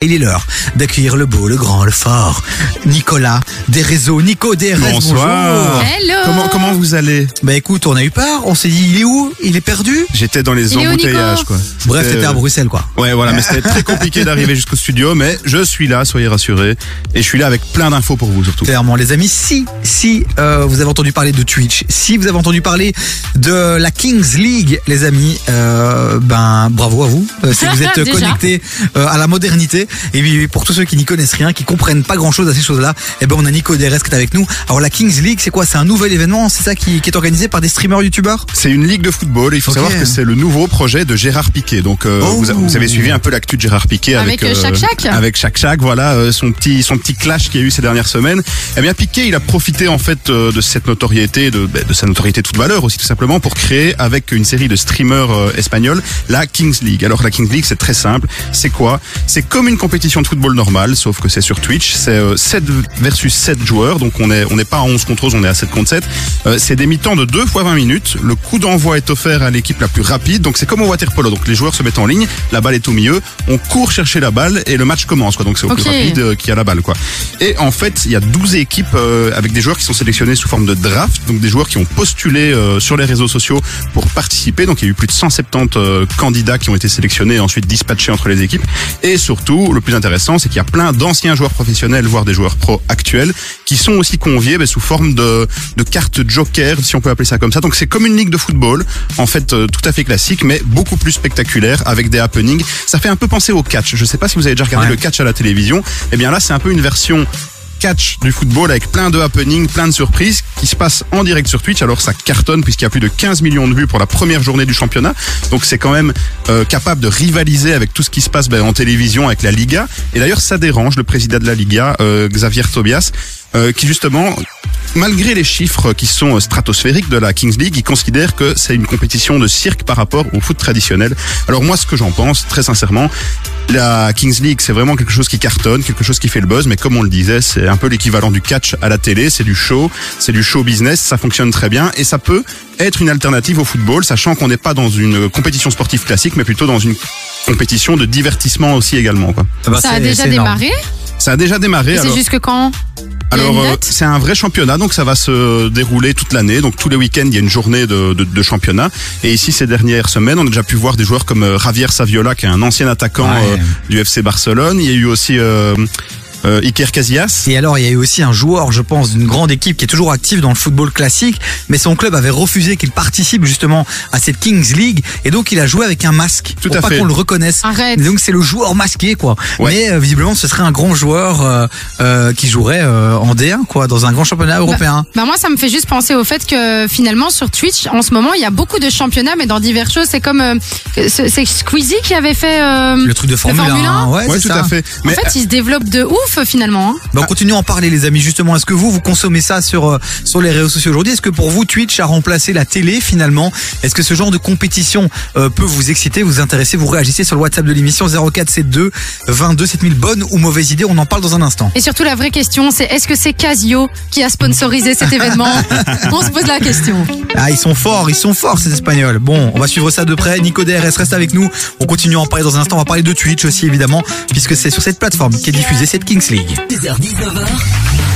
Il est l'heure d'accueillir le beau, le grand, le fort, Nicolas des réseaux, Nico DRS, Bonsoir. bonjour. Hello Comment, comment vous allez? Bah écoute, on a eu peur, on s'est dit il est où? Il est perdu? J'étais dans les Il est où, embouteillages, Nico quoi. Bref, C'était, t'étais à euh, Bruxelles quoi. Ouais, voilà, mais c'était très compliqué d'arriver jusqu'au studio, mais je suis là, soyez rassurés. Et je suis là avec plein d'infos pour vous, surtout. Clairement, les amis, si, si euh, vous avez entendu parler de Twitch, si vous avez entendu parler de la Kings League, les amis, euh, ben bravo à vous. Euh, si vous êtes Déjà. connectés euh, à la modernité, et puis pour tous ceux qui n'y connaissent rien, qui comprennent pas grand chose à ces choses-là, eh ben on a Nico DRS qui est avec nous. Alors la Kings League, c'est quoi? C'est un nouvel événement, c'est ça qui, qui est organisé par des streamers youtubeurs? C'est une ligue de football et il faut savoir que c'est le nouveau projet de Gérard Piquet. Donc euh, Oh. vous, vous avez suivi un peu l'actu de Gérard Piquet avec Avec, euh, Shaq Shaq avec Shaq Shaq, voilà euh, son petit son petit clash qu'il y a eu ces dernières semaines. Eh bien Piquet, il a profité en fait euh, de cette notoriété de ben, de sa notoriété de footballeur aussi tout simplement pour créer avec une série de streamers euh, espagnols la Kings League. Alors la Kings League, c'est très simple, c'est quoi? C'est comme une compétition de football normale sauf que c'est sur Twitch, c'est euh, 7 versus 7 joueurs. Donc on est on n'est pas à 11 contre 11, on est à 7 contre 7. Euh, c'est des mi-temps de 2 fois 20 minutes. Le coup d'envoi est offert à l'équipe la plus rapide. Donc c'est comme au water polo. Donc les joueurs se mettent en ligne, la balle est au milieu, on court chercher la balle et le match commence. Quoi. Donc c'est au Ok. plus rapide euh, qui a la balle. Quoi. Et en fait, il y a 12 équipes euh, avec des joueurs qui sont sélectionnés sous forme de draft. Donc des joueurs qui ont postulé euh, sur les réseaux sociaux pour participer. Donc il y a eu plus de 170 euh, candidats qui ont été sélectionnés et ensuite dispatchés entre les équipes. Et surtout, le plus intéressant, c'est qu'il y a plein d'anciens joueurs professionnels, voire des joueurs pro actuels, qui sont aussi conviés ben, sous forme de, de cartes joker, si on peut appeler ça comme ça. Donc c'est comme une ligue de football, en fait euh, tout à fait classique, mais beaucoup plus spectaculaire, avec des happenings. Ça fait un peu penser au catch. Je sais pas si vous avez déjà regardé Ouais. le catch à la télévision. Eh bien là, c'est un peu une version catch du football avec plein de happenings, plein de surprises qui se passent en direct sur Twitch. Alors ça cartonne puisqu'il y a plus de 15 millions de vues pour la première journée du championnat. Donc c'est quand même euh, capable de rivaliser avec tout ce qui se passe ben, en télévision avec la Liga. Et d'ailleurs ça dérange le président de la Liga, euh, Xavier Tobias, euh, qui justement Malgré les chiffres qui sont euh, stratosphériques de la Kings League, il considère que c'est une compétition de cirque par rapport au foot traditionnel. Alors moi, ce que j'en pense, très sincèrement, la Kings League, c'est vraiment quelque chose qui cartonne, quelque chose qui fait le buzz, mais comme on le disait, c'est un peu l'équivalent du catch à la télé, c'est du show, c'est du show business, ça fonctionne très bien, et ça peut être une alternative au football, sachant qu'on n'est pas dans une compétition sportive classique, mais plutôt dans une compétition de divertissement aussi également. Quoi. Ah bah, Ça a déjà démarré Ça a déjà démarré. C'est jusque quand? Alors, euh, c'est un vrai championnat, donc ça va se dérouler toute l'année. Donc, tous les week-ends, il y a une journée de, de, de championnat. Et ici, ces dernières semaines, on a déjà pu voir des joueurs comme euh, Javier Saviola, qui est un ancien attaquant Ouais. euh, du FC Barcelone. Il y a eu aussi euh, Iker Casillas. Et alors, il y a eu aussi un joueur, je pense, d'une grande équipe qui est toujours active dans le football classique, mais son club avait refusé qu'il participe justement à cette Kings League, et donc il a joué avec un masque Tout pour à pas qu'on le reconnaisse. Arrête Et donc c'est le joueur masqué, quoi. Ouais. Mais euh, visiblement, ce serait un grand joueur euh, euh, qui jouerait euh, en D1, quoi, dans un grand championnat européen. Bah moi ça me fait juste penser au fait que finalement sur Twitch en ce moment il y a beaucoup de championnats mais dans diverses choses c'est comme euh, c'est Squeezie qui avait fait euh, le truc de Formule, Formule 1, 1, ouais, Ouais, c'est tout ça. à fait. en fait il se développe de ouf finalement hein. Bah, on continue à en parler les amis justement. Est-ce que vous vous consommez ça sur euh, sur les réseaux sociaux aujourd'hui? Est-ce que pour vous Twitch a remplacé la télé finalement? Est-ce que ce genre de compétition euh, peut vous exciter, vous intéresser Vous réagissez sur le WhatsApp de l'émission 0472 22 7000 bonnes ou mauvaises idées? On en parle dans un instant. Et surtout la vraie question c'est est-ce que c'est Casio qui a sponsorisé cet événement? On se pose la question. Ah ils sont forts, ils sont forts ces Espagnols. Bon, on va suivre ça de près. Nico DRS reste avec nous. On continue à en parler dans un instant. On va parler de Twitch aussi évidemment puisque c'est sur cette plateforme qu'est diffusée cette Kings League. 10h-19h.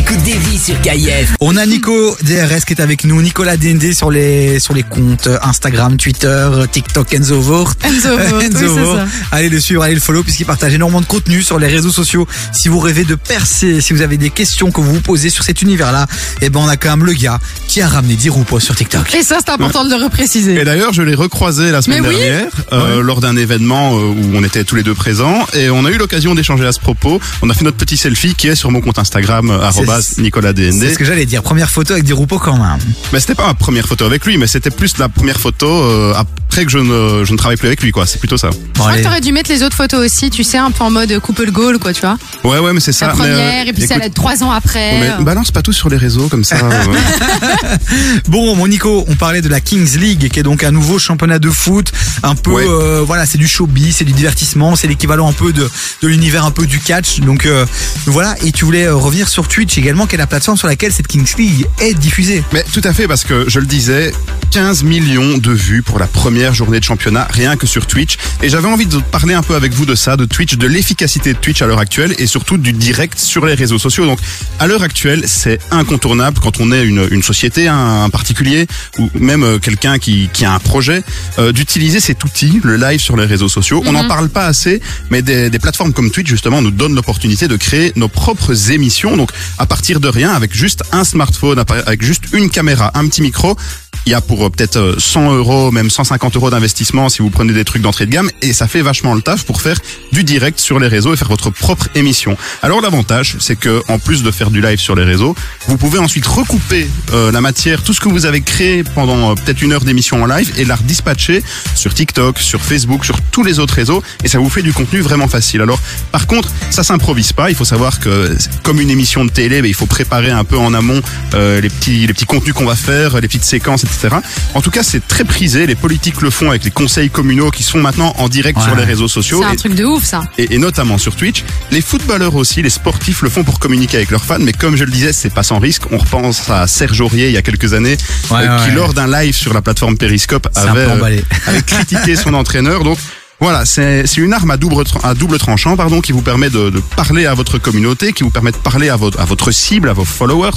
T'écoutes des vies sur KIF. On a Nico DRS qui est avec nous, Nicolas DND sur les sur les comptes Instagram, Twitter, TikTok, Enzo Voort. Enzo oui, Voort. ça. Allez le suivre, allez le follow puisqu'il partage énormément de contenu sur les réseaux sociaux. Si vous rêvez de percer, si vous avez des questions que vous vous posez sur cet univers-là, eh ben on a quand même le gars qui a ramené 10 roues sur TikTok. Et ça c'est important de le repréciser. Et d'ailleurs, je l'ai recroisé la semaine Mais oui. dernière euh, lors d'un événement euh, où on était tous les deux présents et on a eu l'occasion d'échanger à ce propos. On a fait notre petit selfie qui est sur mon compte Instagram euh, arrobas Nicolas C'est DND. ce que j'allais dire. Première photo avec des roupeaux quand même. Mais c'était pas ma première photo avec lui, mais c'était plus la première photo euh, après que je ne, je ne travaille plus avec lui, quoi. C'est plutôt ça. Bon, Je crois que t'aurais dû mettre les autres photos aussi, tu sais, un peu en mode coupe le goal, quoi, tu vois. Ouais, ouais, mais c'est ça. La mais, euh, première, et puis écoute, celle de trois ans après. mais balance pas tout sur les réseaux comme ça. euh, Bon, mon Nico, on parlait de la Kings League, qui est donc un nouveau championnat de foot, un peu, Ouais. euh, voilà, c'est du showbiz, c'est du divertissement, c'est l'équivalent un peu de, de l'univers un peu du catch. Donc euh, voilà, et tu voulais euh, revenir sur Twitch Twitch également, qui est la plateforme sur laquelle cette Kings League est diffusée. Mais tout à fait, parce que je le disais, 15 millions de vues pour la première journée de championnat, rien que sur Twitch. Et j'avais envie de parler un peu avec vous de ça, de Twitch, de l'efficacité de Twitch à l'heure actuelle et surtout du direct sur les réseaux sociaux. Donc, à l'heure actuelle, c'est incontournable quand on est une, une société, un, un particulier ou même euh, quelqu'un qui, qui a un projet, euh, d'utiliser cet outil, le live sur les réseaux sociaux. On n'en parle pas assez, mais des, des plateformes comme Twitch, justement, nous donnent l'opportunité de créer nos propres émissions. Donc, à partir de rien, avec juste un smartphone, avec juste une caméra, un petit micro, il y a pour euh, peut-être euh, 100 euros, même 150 euros d'investissement si vous prenez des trucs d'entrée de gamme et ça fait vachement le taf pour faire du direct sur les réseaux et faire votre propre émission. Alors l'avantage, c'est que en plus de faire du live sur les réseaux, vous pouvez ensuite recouper euh, la matière, tout ce que vous avez créé pendant euh, peut-être une heure d'émission en live et la redispatcher sur TikTok, sur Facebook, sur tous les autres réseaux et ça vous fait du contenu vraiment facile. Alors par contre, ça s'improvise pas. Il faut savoir que comme une émission de télé, ben, il faut préparer un peu en amont euh, les petits les petits contenus qu'on va faire, les petites séquences, etc. En tout cas, c'est très prisé. Les politiques le font avec les conseils communaux qui sont maintenant en direct Ouais. sur les réseaux sociaux. C'est un Et- truc de ouf, ça. et, et notamment sur Twitch. Les footballeurs aussi, les sportifs le font pour communiquer avec leurs fans, mais comme je le disais, c'est pas sans risque. On repense à Serge Aurier il y a quelques années, Ouais, euh, qui ouais. lors d'un live sur la plateforme Periscope avait, euh, avait critiqué son entraîneur. Donc voilà, c'est c'est une arme à double, à double tranchant pardon, qui vous permet de, de parler à votre communauté, qui vous permet de parler à votre, à votre cible, à vos followers.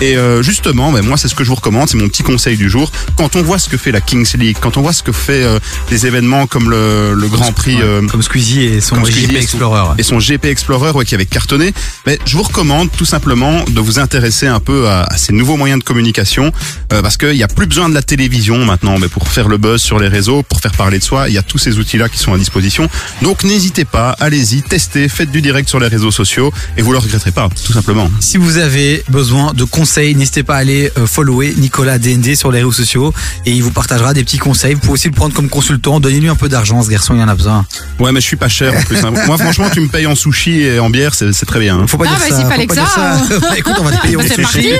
Et euh, justement, ben, moi, c'est ce que je vous recommande, c'est mon petit conseil du jour. Quand on voit ce que fait la Kings League, quand on voit ce que fait euh, des événements comme le, le Grand Prix... euh, Comme Squeezie et son et son- Explorer. et son GP Explorer ouais, qui avait cartonné. Mais je vous recommande tout simplement de vous intéresser un peu à, à ces nouveaux moyens de communication euh, parce qu'il n'y a plus besoin de la télévision maintenant mais pour faire le buzz sur les réseaux, pour faire parler de soi. Il y a tous ces outils-là qui sont à disposition. Donc n'hésitez pas, allez-y, testez, faites du direct sur les réseaux sociaux et vous le regretterez pas, tout simplement. Si vous avez besoin de conseils, n'hésitez pas à aller euh, follower Nicolas DND sur les réseaux sociaux et il vous partagera des petits conseils. Vous pouvez aussi le prendre comme consultant. Donnez-lui un peu d'argent, ce garçon, il en a besoin. Ouais, mais je suis pas cher en plus. hein. Moi, franchement, tu me payes en sushi et en bière, c'est c'est très bien. hein. Faut pas Ah, dire bah, ça. faut pas que dire ça. Bah, écoute, on va te payer Bah, en sushi.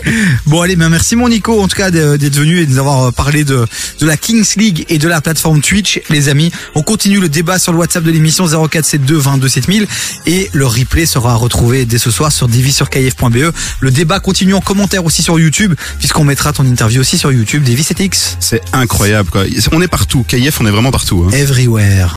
Bon, allez, ben, merci mon Nico, en tout cas, d'être venu et de nous avoir euh, parlé de, de la Kings League et de la plateforme Twitch, les amis. On continue le débat sur le WhatsApp de l'émission 0472 22 7000 et le replay sera retrouvé dès ce soir sur divisurkf.be. Le débat continue en commentaire aussi sur YouTube, puisqu'on mettra ton interview aussi sur YouTube, X. C'est incroyable, quoi. On est partout. KIF, on est vraiment partout. hein. Everywhere.